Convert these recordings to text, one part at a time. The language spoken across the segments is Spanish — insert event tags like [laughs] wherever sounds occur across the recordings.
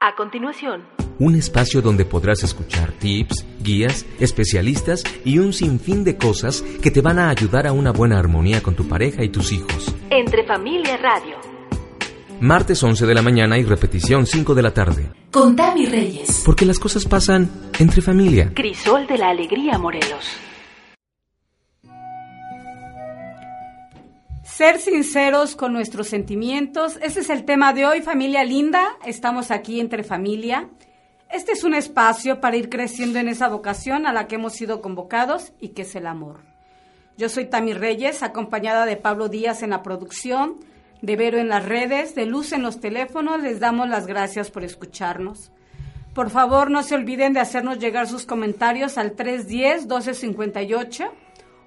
A continuación, Un espacio donde podrás escuchar tips, guías, especialistas y un sinfín de cosas que te van a ayudar a una buena armonía con tu pareja y tus hijos. Entre Familia Radio. Martes 11 de la mañana y repetición 5 de la tarde. Con Tami Reyes. Porque las cosas pasan entre familia. Crisol de la Alegría Morelos. Ser sinceros con nuestros sentimientos, ese es el tema de hoy, familia linda. Estamos aquí entre familia. Este es un espacio para ir creciendo en esa vocación a la que hemos sido convocados y que es el amor. Yo soy Tami Reyes, acompañada de Pablo Díaz en la producción, de Vero en las redes, de Luz en los teléfonos. Les damos las gracias por escucharnos. Por favor, no se olviden de hacernos llegar sus comentarios al 310-1258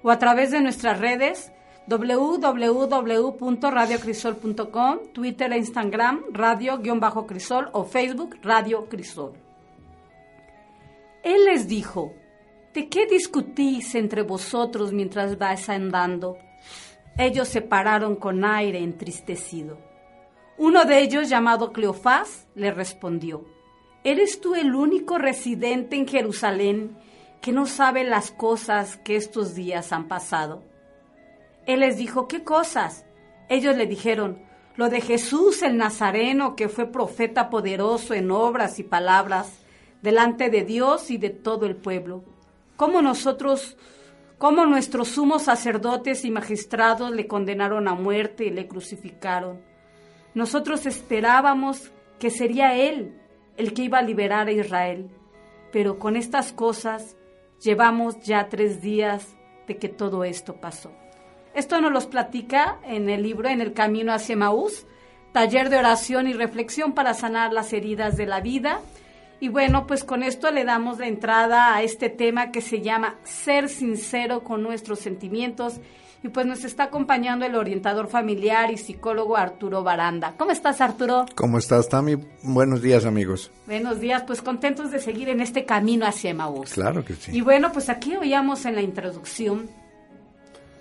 o a través de nuestras redes www.radiocrisol.com, Twitter e Instagram, radio-crisol o Facebook, Radio Crisol. Él les dijo, ¿de qué discutís entre vosotros mientras vais andando? Ellos se pararon con aire entristecido. Uno de ellos, llamado Cleofás, le respondió, ¿eres tú el único residente en Jerusalén que no sabe las cosas que estos días han pasado? Él les dijo, ¿qué cosas? Ellos le dijeron, lo de Jesús el Nazareno, que fue profeta poderoso en obras y palabras delante de Dios y de todo el pueblo. Cómo nosotros, cómo nuestros sumos sacerdotes y magistrados le condenaron a muerte y le crucificaron. Nosotros esperábamos que sería Él el que iba a liberar a Israel, pero con estas cosas llevamos ya tres días de que todo esto pasó. Esto nos los platica en el libro En el Camino hacia Maús, taller de oración y reflexión para sanar las heridas de la vida. Y bueno, pues con esto le damos la entrada a este tema que se llama Ser sincero con nuestros sentimientos. Y pues nos está acompañando el orientador familiar y psicólogo Arturo Baranda. ¿Cómo estás, Arturo? ¿Cómo estás, Tami? Buenos días, amigos. Buenos días, pues contentos de seguir en este camino hacia Maús. Claro que sí. Y bueno, pues aquí oíamos en la introducción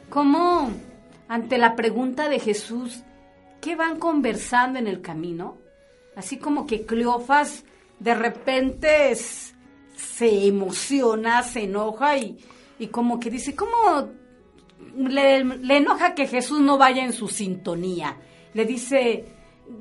cómo ante la pregunta de Jesús, ¿qué van conversando en el camino? Así como que Cleofas de repente se emociona, se enoja y, y como que dice, ¿cómo le, le enoja que Jesús no vaya en su sintonía? Le dice,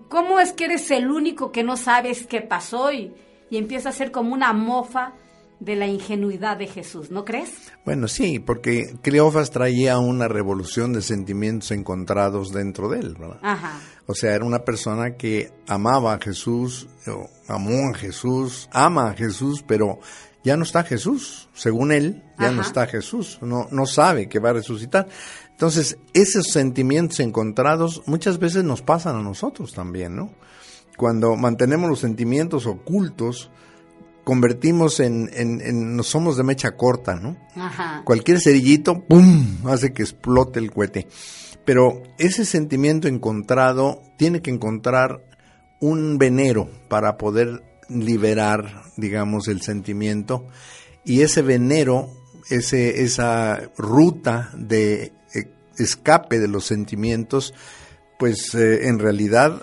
¿cómo es que eres el único que no sabes qué pasó? Y, y empieza a ser como una mofa de la ingenuidad de Jesús, ¿no crees? Bueno, sí, porque Cleofas traía una revolución de sentimientos encontrados dentro de él, ¿verdad? Ajá. O sea, era una persona que amaba a Jesús, amó a Jesús, ama a Jesús, pero ya no está Jesús. Según él, ya no está Jesús. No, no sabe que va a resucitar. Entonces, esos sentimientos encontrados muchas veces nos pasan a nosotros también, ¿no? Cuando mantenemos los sentimientos ocultos, convertimos en, en, en- nos somos de mecha corta, ¿no? Ajá. Cualquier cerillito, ¡pum!, hace que explote el cohete. Pero ese sentimiento encontrado tiene que encontrar un venero para poder liberar, digamos, el sentimiento. Y ese venero, ese, esa ruta de eh, escape de los sentimientos, pues eh, en realidad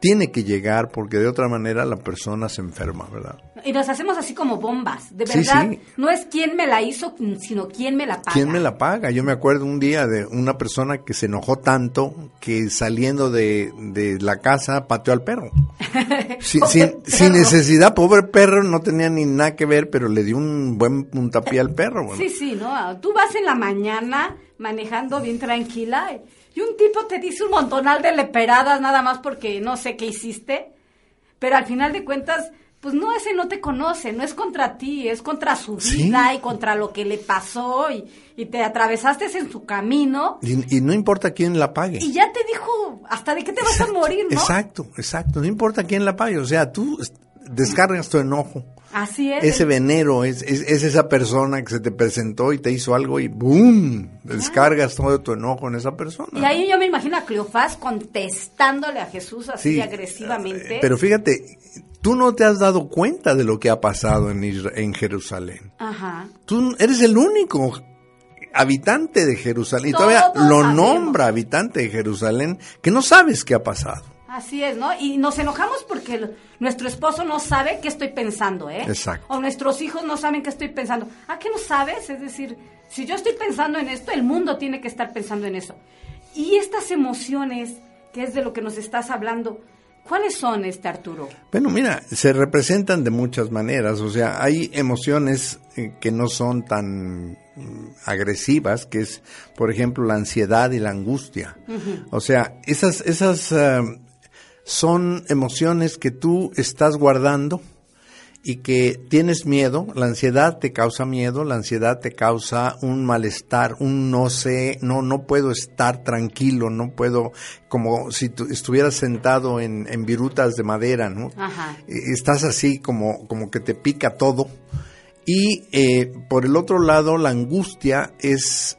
tiene que llegar porque de otra manera la persona se enferma, ¿verdad? Y nos hacemos así como bombas. De verdad, sí. no es quién me la hizo, sino quién me la paga. ¿Quién me la paga? Yo me acuerdo un día de una persona que se enojó tanto que saliendo de, de la casa pateó al perro. [laughs] Sin, Pobre sin- perro. sin necesidad, pobre perro, no tenía ni nada que ver, pero le dio un buen puntapié al perro. bueno. Sí, sí, ¿no? Tú vas en la mañana manejando bien tranquila y un tipo te dice un montonal de leperadas nada más porque no sé qué hiciste, pero al final de cuentas, pues no, ese no te conoce, no es contra ti, es contra su Sí. vida y contra lo que le pasó y, y te atravesaste en su camino Y, y no importa quién la pague. y ya te dijo hasta de qué te vas a morir, ¿no? Exacto, exacto. No importa quién la pague. O sea, tú descargas tu enojo. Así es. Ese venero es, es, es esa persona que se te presentó y te hizo algo y ¡boom! Descargas todo tu enojo en esa persona. Y ahí yo me imagino a Cleofás contestándole a Jesús así Sí, agresivamente. eh, Pero fíjate, tú no te has dado cuenta de lo que ha pasado en, Jerusalén. Ajá. Tú eres el único habitante de Jerusalén y Todos todavía lo sabemos. nombra habitante de Jerusalén que no sabes qué ha pasado. Así es, ¿no? Y nos enojamos porque el- nuestro esposo no sabe qué estoy pensando, ¿eh? Exacto. O nuestros hijos no saben qué estoy pensando. ¿Ah, qué no sabes? Es decir, si yo estoy pensando en esto, el mundo tiene que estar pensando en eso. Y estas emociones, que es de lo que nos estás hablando, ¿cuáles son, este Arturo? Bueno, mira, se representan de muchas maneras, o sea, hay emociones eh, que no son tan mm, agresivas, que es, por ejemplo, la ansiedad y la angustia. O sea, esas, esas eh, son emociones que tú estás guardando y que tienes miedo, la ansiedad te causa miedo, la ansiedad te causa un malestar, un no sé, no, no puedo estar tranquilo, no puedo, como si tú estuvieras sentado en, en virutas de madera, ¿no? Ajá. Eh, Estás así como, como que te pica todo. Y eh, por el otro lado, la angustia es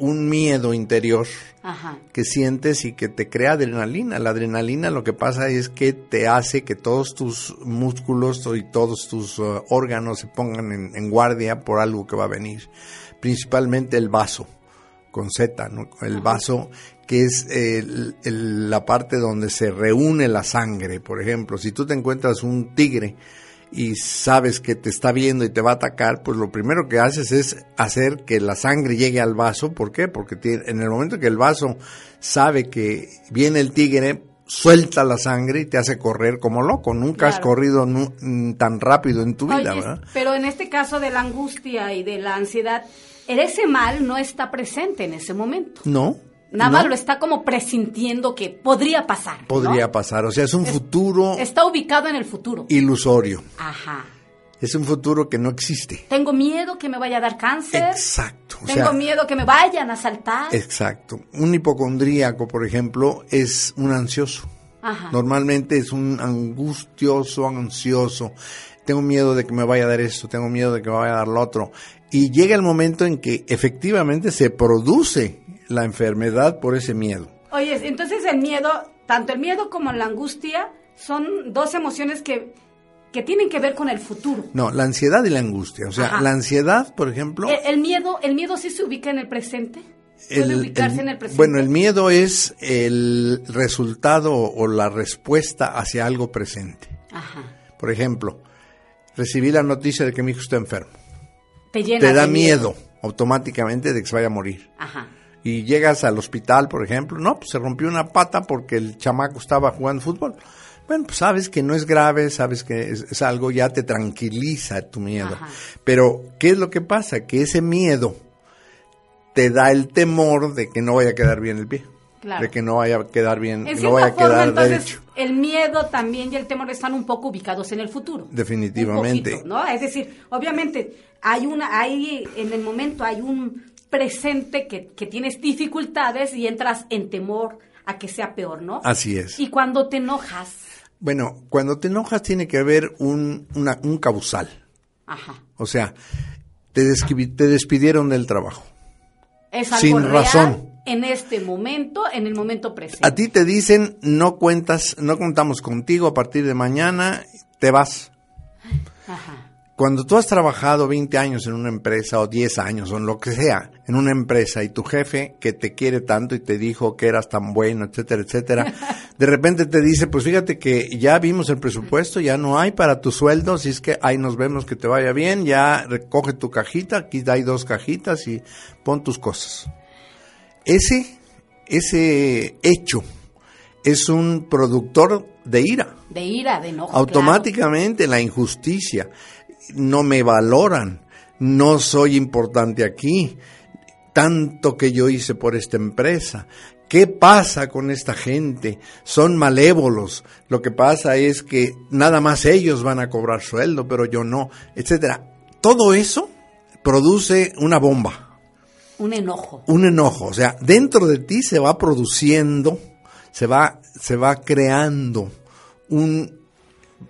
un miedo interior Ajá. que sientes y que te crea adrenalina. La adrenalina lo que pasa es que te hace que todos tus músculos y todos tus uh, órganos se pongan en, en guardia por algo que va a venir. Principalmente el vaso, con Z, ¿no? El vaso que es el- el- la parte donde se reúne la sangre. Por ejemplo, si tú te encuentras un tigre y sabes que te está viendo y te va a atacar, pues lo primero que haces es hacer que la sangre llegue al vaso. ¿Por qué? Porque tiene- en el momento que el vaso sabe que viene el tigre, suelta la sangre y te hace correr como loco. Nunca has corrido tan rápido en tu vida, Oye, ¿verdad? pero en este caso de la angustia y de la ansiedad, ese mal no está presente en ese momento. No. Nada no más lo está como presintiendo que podría pasar. ¿no? Podría pasar. O sea, es un futuro Está ubicado en el futuro. ilusorio. Ajá. Es un futuro que no existe. Tengo miedo que me vaya a dar cáncer. Exacto. O Tengo sea, miedo que me vayan a asaltar. Exacto. Un hipocondríaco, por ejemplo, es un ansioso. Ajá. Normalmente es un angustioso, ansioso. Tengo miedo de que me vaya a dar esto, tengo miedo de que me vaya a dar lo otro. Y llega el momento en que efectivamente se produce la enfermedad por ese miedo. Oye, entonces el miedo, tanto el miedo como la angustia, son dos emociones que, que tienen que ver con el futuro. No, la ansiedad y la angustia. O sea, Ajá. la ansiedad, por ejemplo. El, el miedo, el miedo sí se ubica en el presente. Puede el- ubicarse el- en el presente. Bueno, el miedo es el resultado o la respuesta hacia algo presente. Ajá. Por ejemplo, recibí la noticia de que mi hijo está enfermo. Te llena Te da de miedo automáticamente de que se vaya a morir. Ajá. Y llegas al hospital, por ejemplo, no, pues se rompió una pata porque el chamaco estaba jugando fútbol. Bueno, pues sabes que no es grave, sabes que es, es algo, ya te tranquiliza tu miedo. Ajá. Pero, ¿qué es lo que pasa? Que ese miedo te da el temor de que no vaya a quedar bien el pie. Claro. De que no vaya a quedar bien, En no vaya a forma, quedar entonces, derecho. el miedo también y el temor están un poco ubicados en el futuro. Definitivamente. Un poquito, ¿no? Es decir, obviamente, hay una, hay, en el momento hay un presente que, que tienes dificultades y entras en temor a que sea peor, ¿no? Así es. Y cuando te enojas, Bueno, cuando te enojas tiene que haber un, una- un causal. ajá, O sea, te, te despidieron del trabajo. es algo Sin real razón. en este momento, en el momento presente. A ti te dicen, no cuentas, no contamos contigo a partir de mañana, te vas. Ajá. Cuando tú has trabajado 20 años en una empresa o 10 años o en lo que sea, en una empresa y tu jefe que te quiere tanto y te dijo que eras tan bueno, etcétera, etcétera, [laughs] de repente te dice, pues fíjate que ya vimos el presupuesto, ya no hay para tu sueldo, si es que ahí nos vemos que te vaya bien, ya recoge tu cajita, aquí hay dos cajitas y pon tus cosas. Ese, ese hecho es un productor de ira De ira, de enojo. automáticamente la injusticia. No me valoran, no soy importante aquí, tanto que yo hice por esta empresa. ¿Qué pasa con esta gente? Son malévolos. Lo que pasa es que nada más ellos van a cobrar sueldo, pero yo no, etcétera. Todo eso produce una bomba. Un enojo. un enojo, o sea, dentro de ti se va produciendo, se va, se va creando un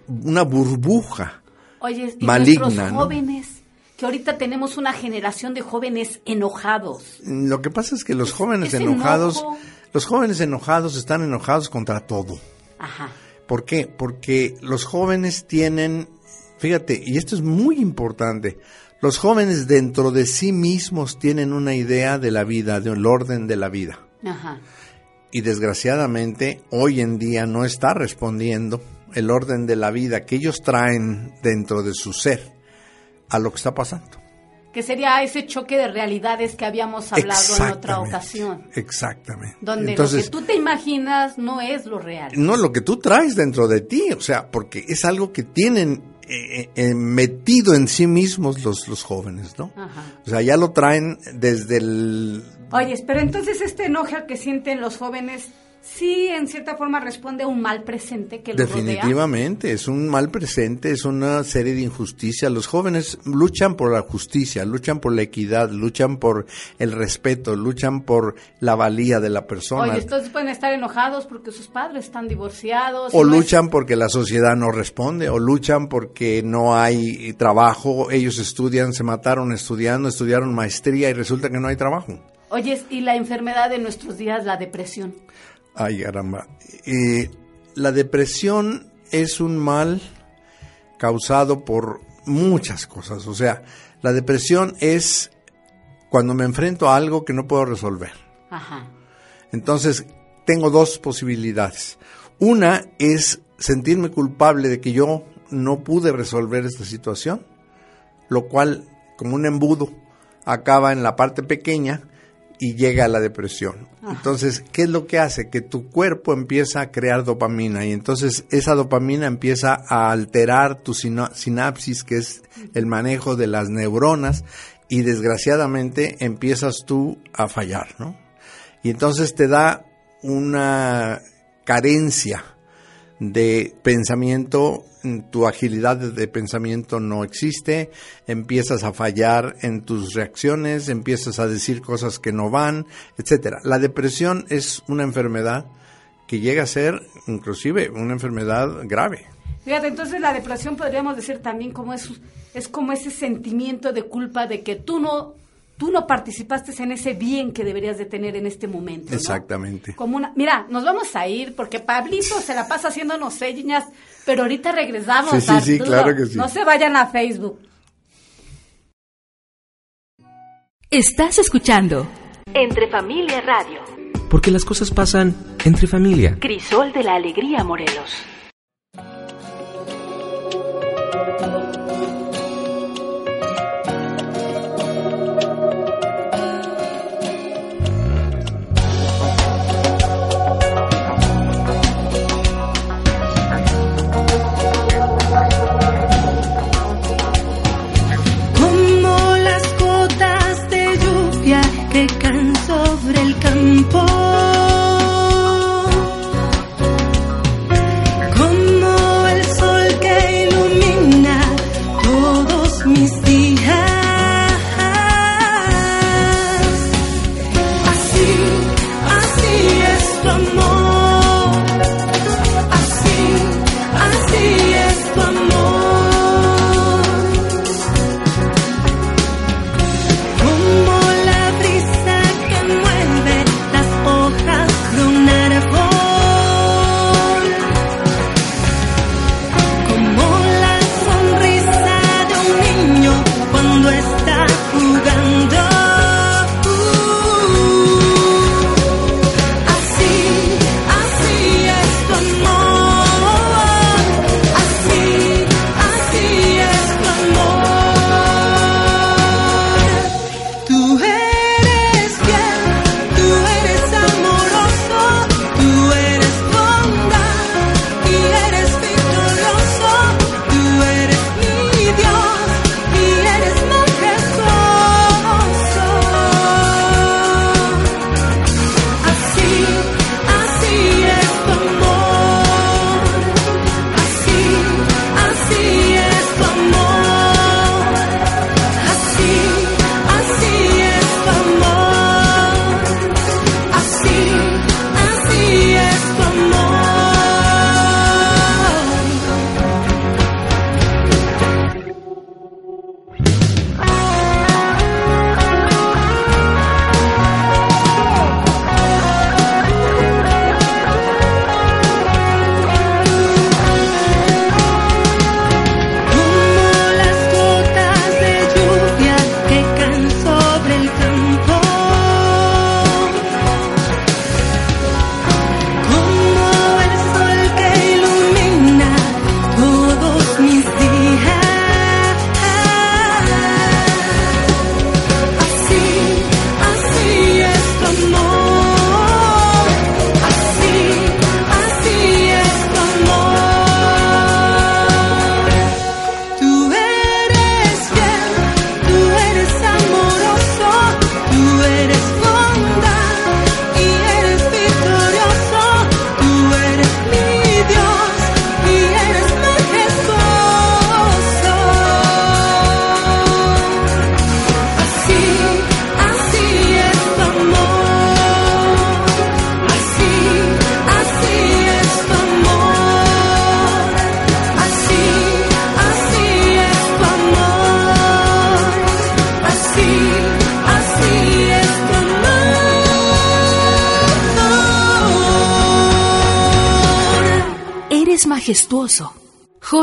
una burbuja Oye, y maligna. nuestros ¿no? jóvenes, que ahorita tenemos una generación de jóvenes enojados. Lo que pasa es que los jóvenes enojados, enojo. los jóvenes enojados están enojados contra todo. Ajá. ¿Por qué? Porque los jóvenes tienen, fíjate, y esto es muy importante, los jóvenes dentro de sí mismos tienen una idea de la vida, del orden de la vida. Ajá. Y desgraciadamente hoy en día no está respondiendo el orden de la vida que ellos traen dentro de su ser a lo que está pasando. Que sería ese choque de realidades que habíamos hablado en otra ocasión. Exactamente. Donde Entonces, lo que tú te imaginas no es lo real. no lo que tú traes dentro de ti, o sea, porque es algo que tienen eh, eh, metido en sí mismos los, los jóvenes, ¿no? Ajá. O sea, ya lo traen desde el... Oye, pero entonces este enojo que sienten los jóvenes sí en cierta forma responde a un mal presente que rodea. Definitivamente, es un mal presente, es una serie de injusticias. Los jóvenes luchan por la justicia, luchan por la equidad, luchan por el respeto, luchan por la valía de la persona. Oye, entonces pueden estar enojados porque sus padres están divorciados. O es- luchan porque la sociedad no responde, o luchan porque no hay trabajo, ellos estudian, se mataron estudiando, estudiaron maestría y resulta que no hay trabajo. Oye, y la enfermedad de nuestros días, la depresión. Ay, caramba. Eh, la depresión es un mal causado por muchas cosas. O sea, la depresión es cuando me enfrento a algo que no puedo resolver. Ajá. Entonces, tengo dos posibilidades. Una es sentirme culpable de que yo no pude resolver esta situación, lo cual, como un embudo, acaba en la parte pequeña y llega a la depresión. Entonces, ¿qué es lo que hace? Que tu cuerpo empieza a crear dopamina y entonces esa dopamina empieza a alterar tu sinapsis, que es el manejo de las neuronas, y desgraciadamente empiezas tú a fallar, ¿no? Y entonces te da una carencia de pensamiento, tu agilidad de pensamiento no existe, empiezas a fallar en tus reacciones, empiezas a decir cosas que no van, etcétera. La depresión es una enfermedad que llega a ser inclusive una enfermedad grave. Fíjate, entonces la depresión podríamos decir también como es, es como ese sentimiento de culpa de que tú no, tú no participaste en ese bien que deberías de tener en este momento. ¿no? Exactamente. Como una, mira, nos vamos a ir porque Pablito se la pasa haciéndonos señas, pero ahorita regresamos. Sí, sí, sí, claro que sí. No se vayan a Facebook. Estás escuchando Entre Familia Radio. Porque las cosas pasan entre familia. Crisol de la Alegría Morelos. Sobre el campo.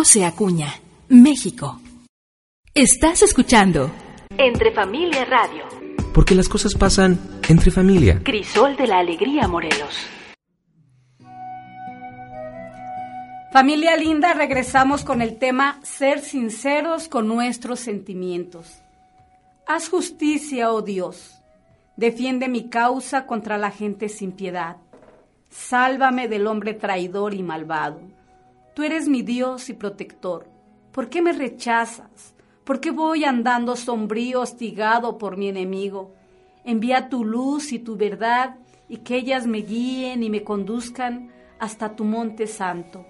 José Acuña, México. Estás escuchando Entre Familia Radio. Porque las cosas pasan entre familia. Crisol de la Alegría Morelos. Familia linda, regresamos con el tema ser sinceros con nuestros sentimientos. Haz justicia, oh Dios. Defiende mi causa contra la gente sin piedad. Sálvame del hombre traidor y malvado. Tú eres mi Dios y protector. ¿Por qué me rechazas? ¿Por qué voy andando sombrío, hostigado por mi enemigo? Envía tu luz y tu verdad y que ellas me guíen y me conduzcan hasta tu monte santo,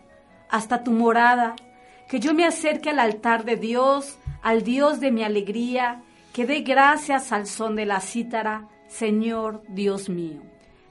hasta tu morada, que yo me acerque al altar de Dios, al Dios de mi alegría, que dé gracias al son de la cítara, Señor Dios mío.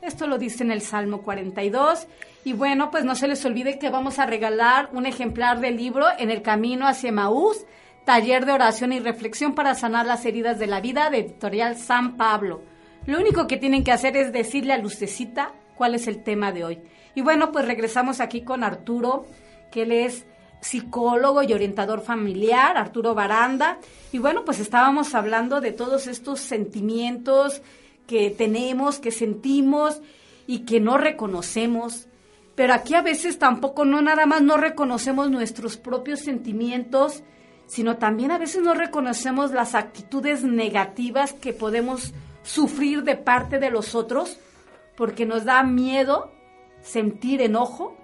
Esto lo dice en el Salmo 42. Y bueno, pues no se les olvide que vamos a regalar un ejemplar del libro En el Camino hacia Maús, taller de oración y reflexión para sanar las heridas de la vida de editorial San Pablo. Lo único que tienen que hacer es decirle a Lucecita cuál es el tema de hoy. Y bueno, pues regresamos aquí con Arturo, que él es psicólogo y orientador familiar, Arturo Baranda. Y bueno, pues estábamos hablando de todos estos sentimientos que tenemos, que sentimos y que no reconocemos. Pero aquí a veces tampoco, no nada más no reconocemos nuestros propios sentimientos, sino también a veces no reconocemos las actitudes negativas que podemos sufrir de parte de los otros, porque nos da miedo sentir enojo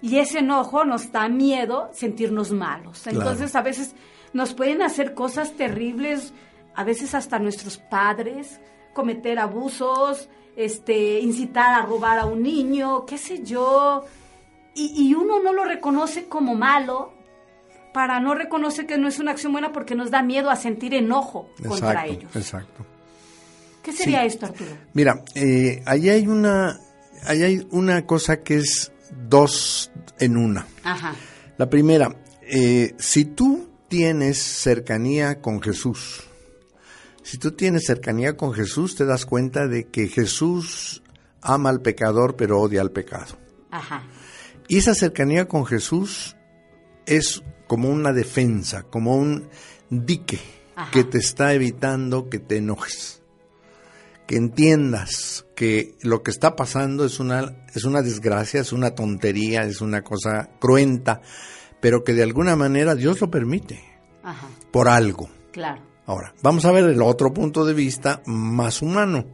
y ese enojo nos da miedo sentirnos malos. Entonces a veces nos pueden hacer cosas terribles, a veces hasta nuestros padres, cometer abusos, este, incitar a robar a un niño, qué sé yo, y, y, uno no lo reconoce como malo para no reconocer que no es una acción buena porque nos da miedo a sentir enojo contra ellos. Exacto. ¿Qué sería esto, Arturo? Mira, eh, ahí hay una, ahí hay una cosa que es dos en una. Ajá. La primera, eh, si tú tienes cercanía con Jesús, si tú tienes cercanía con Jesús, te das cuenta de que Jesús ama al pecador, pero odia al pecado. Ajá. Y esa cercanía con Jesús es como una defensa, como un dique Ajá. que te está evitando que te enojes. Que entiendas que lo que está pasando es una, es una desgracia, es una tontería, es una cosa cruenta, pero que de alguna manera Dios lo permite. Ajá. Por algo. Claro. Ahora, vamos a ver el otro punto de vista más humano.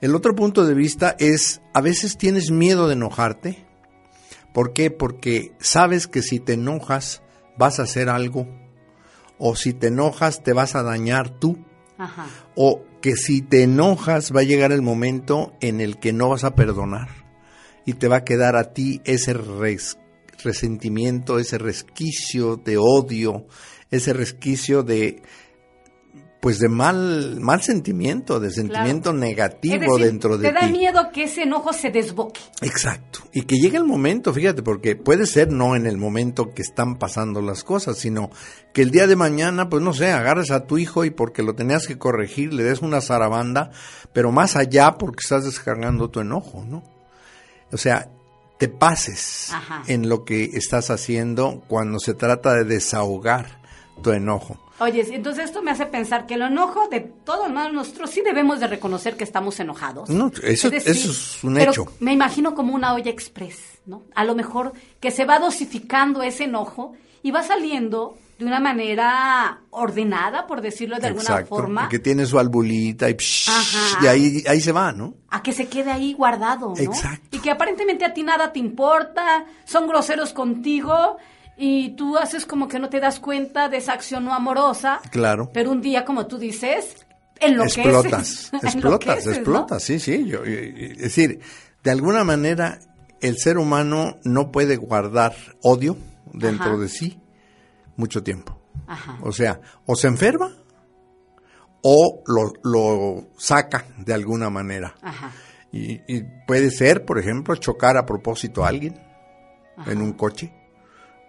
El otro punto de vista es, a veces tienes miedo de enojarte. ¿Por qué? Porque sabes que si te enojas vas a hacer algo. O si te enojas te vas a dañar tú. Ajá. O que si te enojas va a llegar el momento en el que no vas a perdonar. Y te va a quedar a ti ese res resentimiento, ese resquicio de odio, ese resquicio de pues de mal mal sentimiento, de sentimiento Claro. negativo decir, dentro de te da ti. miedo que ese enojo se desboque. Exacto. Y que llegue el momento, fíjate, porque puede ser no en el momento que están pasando las cosas, sino que el día de mañana, pues no sé, agarres a tu hijo y porque lo tenías que corregir, le des una zarabanda, pero más allá porque estás descargando tu enojo, ¿no? O sea, te pases Ajá. en lo que estás haciendo cuando se trata de desahogar tu enojo. Oye, entonces esto me hace pensar que el enojo de todos nosotros sí debemos de reconocer que estamos enojados. No, eso- decir, eso es un pero hecho. Me imagino como una olla express, ¿no? A lo mejor que se va dosificando ese enojo y va saliendo de una manera ordenada, por decirlo de alguna forma, que tiene su albulita y, psh, y ahí, ahí se va, ¿no? a que se quede ahí guardado, ¿no? Exacto. Y que aparentemente a ti nada te importa, son groseros contigo y tú haces como que no te das cuenta de esa acción no amorosa. Claro. Pero un día, como tú dices, enloqueces. explotas, [laughs] explotas, Enloqueces, ¿no? explotas, sí, sí. yo- yo- es decir, de alguna manera el ser humano no puede guardar odio dentro Ajá. de sí mucho tiempo. Ajá. O sea, o se enferma o lo, lo saca de alguna manera. Ajá. Y, y puede ser, por ejemplo, chocar a propósito a alguien en un coche.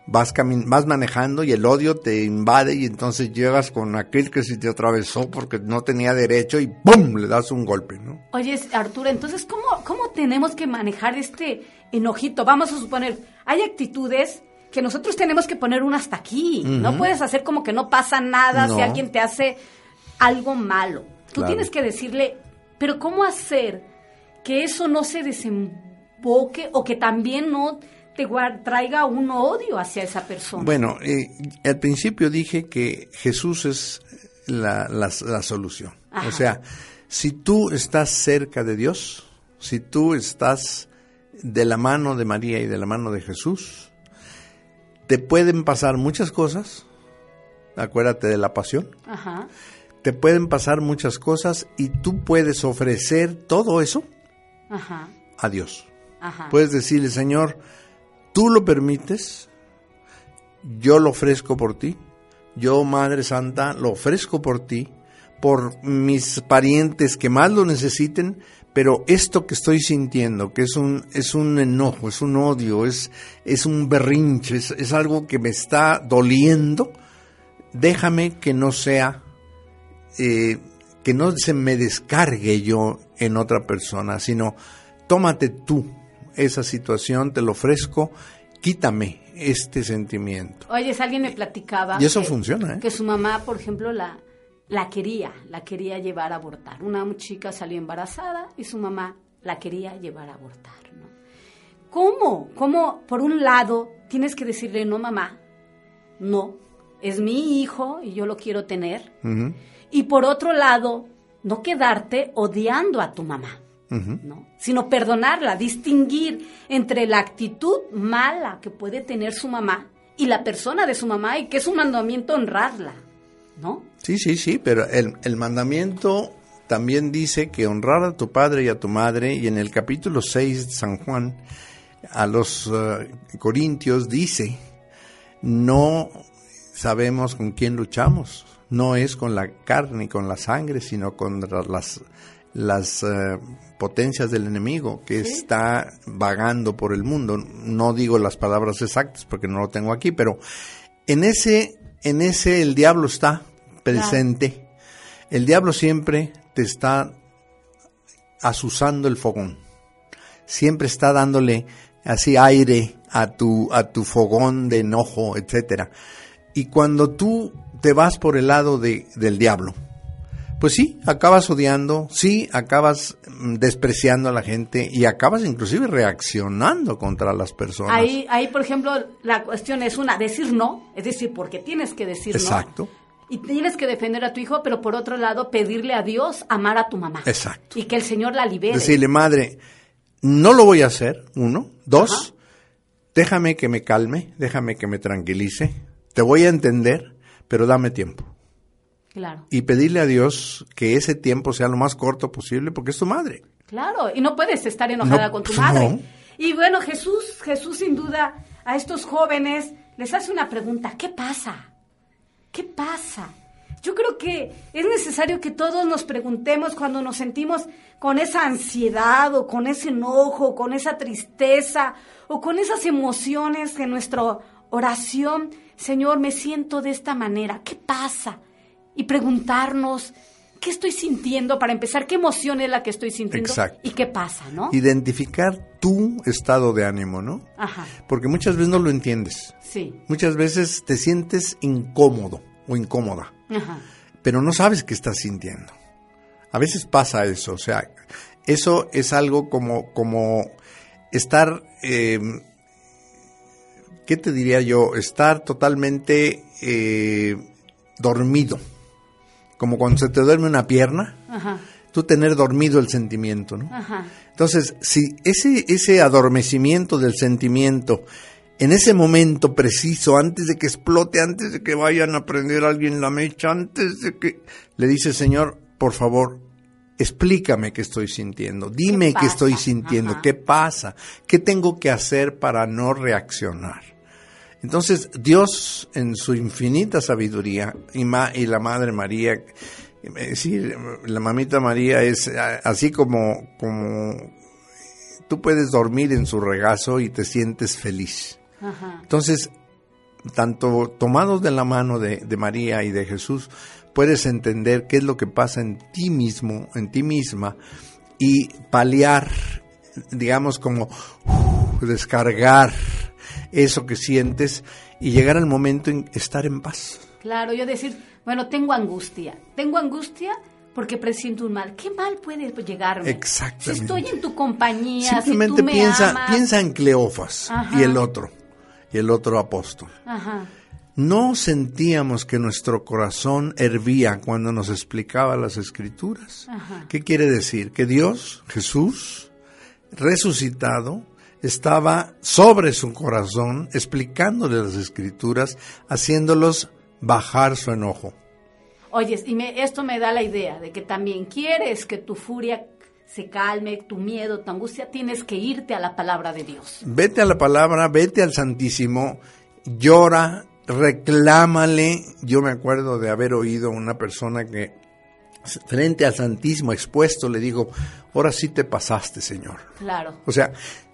Vas, vas manejando y el odio te invade y entonces llegas con aquel que se te atravesó porque no tenía derecho y ¡pum! le das un golpe, ¿no? Oye, Arturo, entonces, ¿cómo, ¿cómo tenemos que manejar este enojito? Vamos a suponer, hay actitudes que nosotros tenemos que poner un hasta aquí. No puedes hacer como que no pasa nada No. si alguien te hace algo malo. Tú Claro. tienes que decirle, pero ¿cómo hacer que eso no se desemboque o que también no te traiga un odio hacia esa persona? Bueno, eh, al principio dije que Jesús es la, la- la solución. Ajá. O sea, si tú estás cerca de Dios, si tú estás de la mano de María y de la mano de Jesús, te pueden pasar muchas cosas. Acuérdate de la pasión. Ajá. Te pueden pasar muchas cosas y tú puedes ofrecer todo eso Ajá. a Dios. Ajá. Puedes decirle, Señor, tú lo permites, yo lo ofrezco por ti, yo, Madre Santa, lo ofrezco por ti, por mis parientes que más lo necesiten, pero esto que estoy sintiendo, que es un, es un enojo, es un odio, es, es un berrinche, es, algo que me está doliendo, déjame que no sea, eh, que no se me descargue yo en otra persona, sino tómate tú esa situación, te lo ofrezco, quítame este sentimiento. Oye, alguien me platicaba. Y eso que- funciona, ¿eh? Que su mamá, por ejemplo, la, la quería, la quería llevar a abortar. Una chica salió embarazada y su mamá la quería llevar a abortar, ¿no? ¿Cómo? ¿Cómo, por un lado, tienes que decirle, no, mamá, no, es mi hijo y yo lo quiero tener? Y por otro lado, no quedarte odiando a tu mamá. ¿No? sino perdonarla, distinguir entre la actitud mala que puede tener su mamá y la persona de su mamá y que es un mandamiento honrarla, ¿no? Sí, sí, sí, pero el, el mandamiento también dice que honrar a tu padre y a tu madre, y en el capítulo 6 de San Juan, a los eh, corintios dice, no sabemos con quién luchamos, no es con la carne y con la sangre, sino contra las, las eh, potencias del enemigo que está vagando por el mundo. No digo las palabras exactas porque no lo tengo aquí, pero en ese, en ese el diablo está presente. El diablo siempre te está asusando el fogón. Siempre está dándole así aire a tu, a tu fogón de enojo, etcétera. Y cuando tú te vas por el lado de, del diablo, pues sí, acabas odiando, sí, acabas mm, despreciando a la gente y acabas inclusive reaccionando contra las personas. Ahí, ahí, por ejemplo, la cuestión es una, decir no, es decir, porque tienes que decir Exacto. no. Y tienes que defender a tu hijo, pero por otro lado, pedirle a Dios amar a tu mamá. Exacto. Y que el Señor la libere. Decirle, madre, no lo voy a hacer, uno. Dos, déjame que me calme, déjame que me tranquilice. Te voy a entender, pero dame tiempo. Claro. Y pedirle a Dios que ese tiempo sea lo más corto posible, porque es tu madre. Claro, y no puedes estar enojada No, con tu pues madre. no. Y bueno, Jesús, Jesús sin duda a estos jóvenes les hace una pregunta, ¿qué pasa? ¿Qué pasa? Yo creo que es necesario que todos nos preguntemos cuando nos sentimos con esa ansiedad o con ese enojo, con esa tristeza o con esas emociones en nuestra oración, Señor, me siento de esta manera, ¿qué pasa? Y preguntarnos, ¿qué estoy sintiendo para empezar? ¿Qué emoción es la que estoy sintiendo? Exacto. ¿Y qué pasa, no? Identificar tu estado de ánimo, ¿no? Ajá, Porque muchas veces no lo entiendes. sí, Muchas veces te sientes incómodo o incómoda. ajá, pero no sabes qué estás sintiendo. A veces pasa eso, o sea, eso es algo como, como estar, eh, ¿qué te diría yo? Estar totalmente eh, dormido, como cuando se te duerme una pierna, ajá, tú tener dormido el sentimiento, ¿no? ajá. Entonces, si ese, ese adormecimiento del sentimiento, en ese momento preciso, antes de que explote, antes de que vayan a prender a alguien la mecha, antes de que le dice, Señor, por favor, explícame qué estoy sintiendo, dime qué, estoy sintiendo, Ajá. qué pasa, qué tengo que hacer para no reaccionar. Entonces, Dios, en su infinita sabiduría, y, ma- y la Madre María, es decir, la mamita María es así como, como tú puedes dormir en su regazo y te sientes feliz. Ajá. Entonces, tanto tomados de la mano de, de María y de Jesús, puedes entender qué es lo que pasa en ti mismo, en ti misma, y paliar, digamos, como uf, descargar eso que sientes y llegar al momento en estar en paz. Claro, yo decir, bueno, tengo angustia. Tengo angustia porque presiento un mal. ¿Qué mal puede llegarme? Exactamente. Si estoy en tu compañía, Simplemente si tú me piensa, amas. piensa en Cleofas Ajá. y el otro, y el otro apóstol. Ajá. No sentíamos que nuestro corazón hervía cuando nos explicaba las escrituras. Ajá. ¿Qué quiere decir? Que Dios, Jesús, resucitado, estaba sobre su corazón explicándole las escrituras, haciéndolos bajar su enojo. Oyes, y me- esto me da la idea de que también quieres que tu furia se calme, tu miedo, tu angustia, tienes que irte a la palabra de Dios. Vete a la palabra, vete al Santísimo, llora, reclámale. Yo me acuerdo de haber oído una persona que frente al Santísimo expuesto le dijo, ahora sí te pasaste, Señor. Claro. O sea,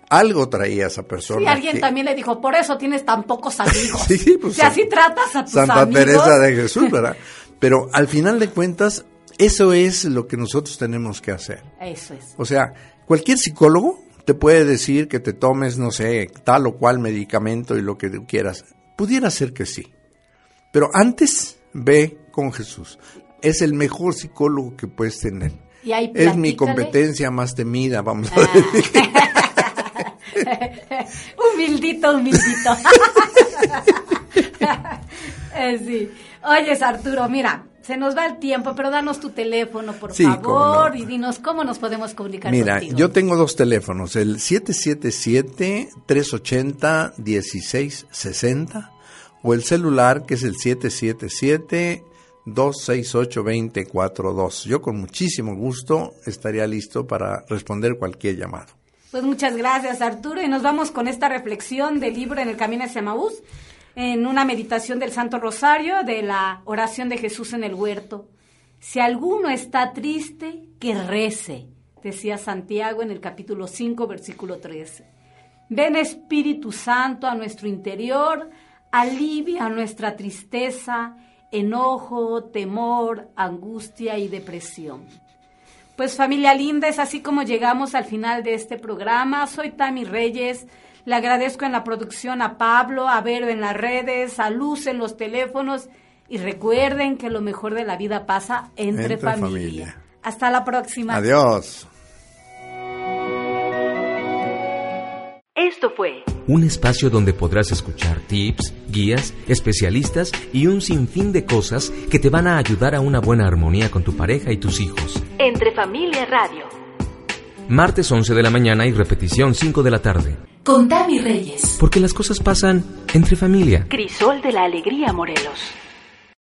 algo traía esa persona. Sí, alguien que- también le dijo, por eso tienes tan pocos [laughs] amigos. Sí, pues, si así tratas a tus Santa amigos. Teresa de Jesús, [laughs] ¿verdad? Pero al final de cuentas, eso es lo que nosotros tenemos que hacer. Eso es. O sea, cualquier psicólogo te puede decir que te tomes, no sé, tal o cual medicamento y lo que tú quieras. Pudiera ser que sí. Pero antes, ve con Jesús. Es el mejor psicólogo que puedes tener. Y ahí Es mi competencia más temida, vamos a Ah. decir. [laughs] [laughs] humildito, humildito. [laughs] Eh, sí. Oyes, Arturo, mira, se nos va el tiempo, pero danos tu teléfono, por Sí, favor, no. y dinos cómo nos podemos comunicar Mira, contigo. yo tengo dos teléfonos, el 777-380-1660 o el celular que es el 777-268-2042. Yo con muchísimo gusto estaría listo para responder cualquier llamado. Pues muchas gracias, Arturo, y nos vamos con esta reflexión del libro En el Camino hacia Maús, en una meditación del Santo Rosario de la oración de Jesús en el huerto. Si alguno está triste, que rece, decía Santiago en el capítulo 5, versículo 13. Ven Espíritu Santo a nuestro interior, alivia nuestra tristeza, enojo, temor, angustia y depresión. Pues familia linda, es así como llegamos al final de este programa. Soy Tami Reyes. Le agradezco en la producción a Pablo, a Vero en las redes, a Luz en los teléfonos. Y recuerden que lo mejor de la vida pasa entre, Entre familia. familia. Hasta la próxima. Adiós. Esto fue Un espacio donde podrás escuchar tips, guías, especialistas y un sinfín de cosas que te van a ayudar a una buena armonía con tu pareja y tus hijos. Entre Familia Radio. Martes 11 de la mañana y repetición 5 de la tarde. Con Tami Reyes. Porque las cosas pasan entre familia. Crisol de la Alegría Morelos.